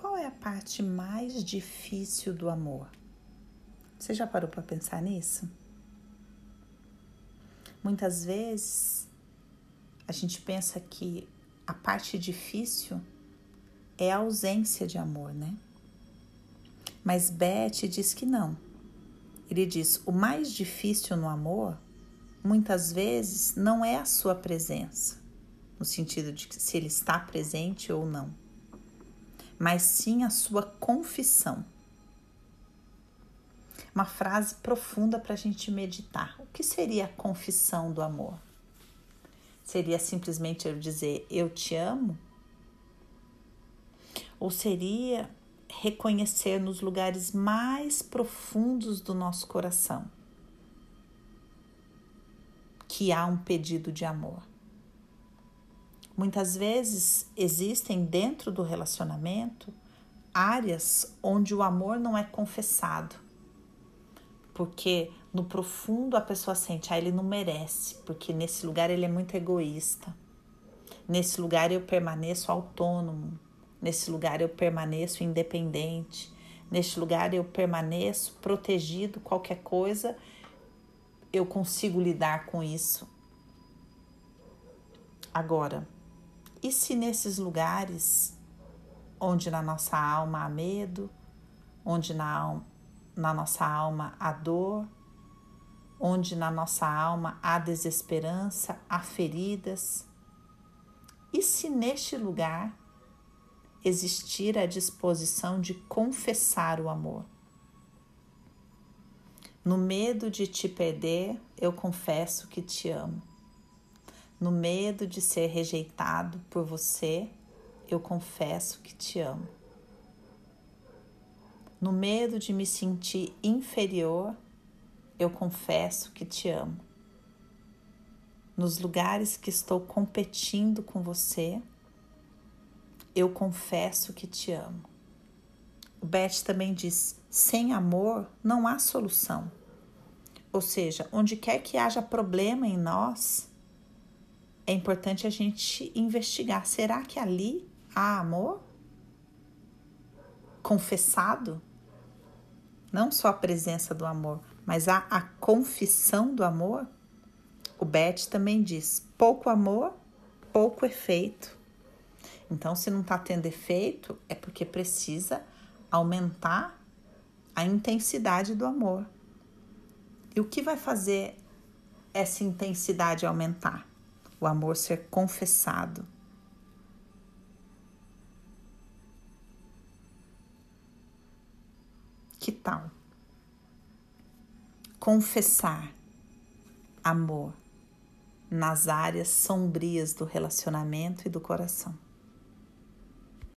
qual é a parte mais difícil do amor? Você já parou para pensar nisso? Muitas vezes a gente pensa que a parte difícil é a ausência de amor, né? Mas Beth diz que não. Ele diz: o mais difícil no amor, muitas vezes, não é a sua presença, no sentido de se ele está presente ou não, mas sim a sua confissão. Uma frase profunda para a gente meditar. O que seria a confissão do amor? Seria simplesmente eu dizer eu te amo? Ou seria reconhecer nos lugares mais profundos do nosso coração que há um pedido de amor. Muitas vezes existem dentro do relacionamento áreas onde o amor não é confessado, porque no profundo a pessoa sente, ah, ele não merece, porque nesse lugar ele é muito egoísta. Nesse lugar eu permaneço autônomo, Nesse lugar eu permaneço independente. Neste lugar eu permaneço protegido. Qualquer coisa eu consigo lidar com isso. Agora, e se nesses lugares onde na nossa alma há medo, onde na, na nossa alma há dor, onde na nossa alma há desesperança, há feridas, e se neste lugar existir a disposição de confessar o amor. No medo de te perder, eu confesso que te amo. No medo de ser rejeitado por você, eu confesso que te amo. No medo de me sentir inferior, eu confesso que te amo. Nos lugares que estou competindo com você, eu confesso que te amo. O Beth também diz: sem amor não há solução. Ou seja, onde quer que haja problema em nós, é importante a gente investigar: será que ali há amor? Confessado? Não só a presença do amor, mas há a confissão do amor? O Beth também diz: pouco amor, pouco efeito. Então, se não está tendo efeito, é porque precisa aumentar a intensidade do amor. E o que vai fazer essa intensidade aumentar? O amor ser confessado. Que tal? Confessar amor nas áreas sombrias do relacionamento e do coração.